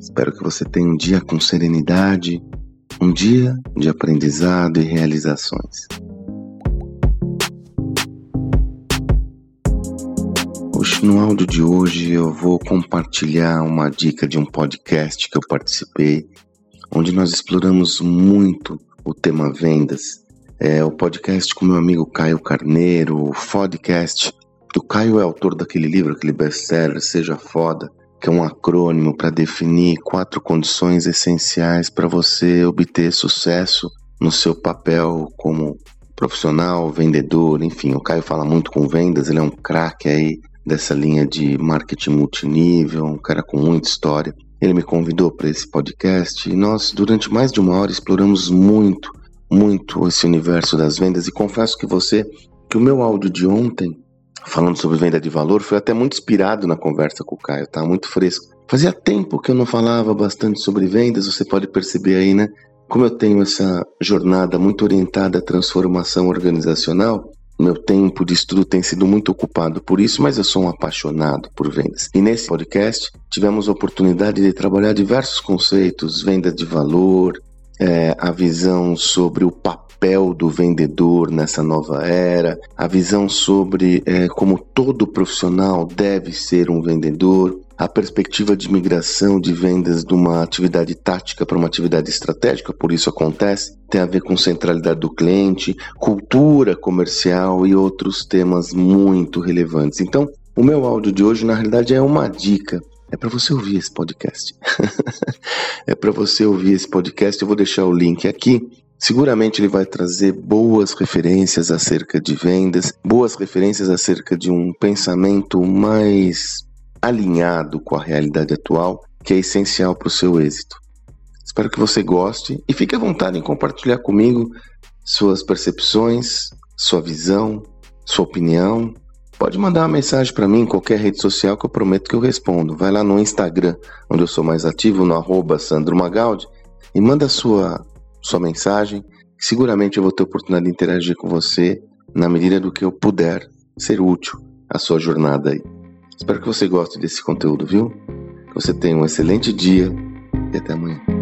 Espero que você tenha um dia com serenidade, um dia de aprendizado e realizações. Hoje, no áudio de hoje, eu vou compartilhar uma dica de um podcast que eu participei, onde nós exploramos muito o tema vendas. É o podcast com meu amigo Caio Carneiro, o podcast. O Caio é autor daquele livro, aquele best-seller, Seja Foda que é um acrônimo para definir quatro condições essenciais para você obter sucesso no seu papel como profissional, vendedor, enfim. O Caio fala muito com vendas, ele é um craque aí dessa linha de marketing multinível, um cara com muita história. Ele me convidou para esse podcast e nós, durante mais de uma hora, exploramos muito, muito esse universo das vendas. E confesso que você, que o meu áudio de ontem falando sobre venda de valor, foi até muito inspirado na conversa com o Caio, tá muito fresco. Fazia tempo que eu não falava bastante sobre vendas, você pode perceber aí, né? Como eu tenho essa jornada muito orientada à transformação organizacional, meu tempo de estudo tem sido muito ocupado por isso, mas eu sou um apaixonado por vendas. E nesse podcast tivemos a oportunidade de trabalhar diversos conceitos, venda de valor, é, a visão sobre o papel do vendedor nessa nova era, a visão sobre é, como todo profissional deve ser um vendedor, a perspectiva de migração de vendas de uma atividade tática para uma atividade estratégica, por isso acontece, tem a ver com centralidade do cliente, cultura comercial e outros temas muito relevantes. Então, o meu áudio de hoje, na realidade, é uma dica. É para você ouvir esse podcast. é para você ouvir esse podcast. Eu vou deixar o link aqui Seguramente ele vai trazer boas referências acerca de vendas, boas referências acerca de um pensamento mais alinhado com a realidade atual, que é essencial para o seu êxito. Espero que você goste e fique à vontade em compartilhar comigo suas percepções, sua visão, sua opinião. Pode mandar uma mensagem para mim em qualquer rede social que eu prometo que eu respondo. Vai lá no Instagram, onde eu sou mais ativo, no arroba Sandro Magaldi, e manda sua sua mensagem. Seguramente eu vou ter oportunidade de interagir com você na medida do que eu puder ser útil à sua jornada aí. Espero que você goste desse conteúdo, viu? Que você tenha um excelente dia e até amanhã.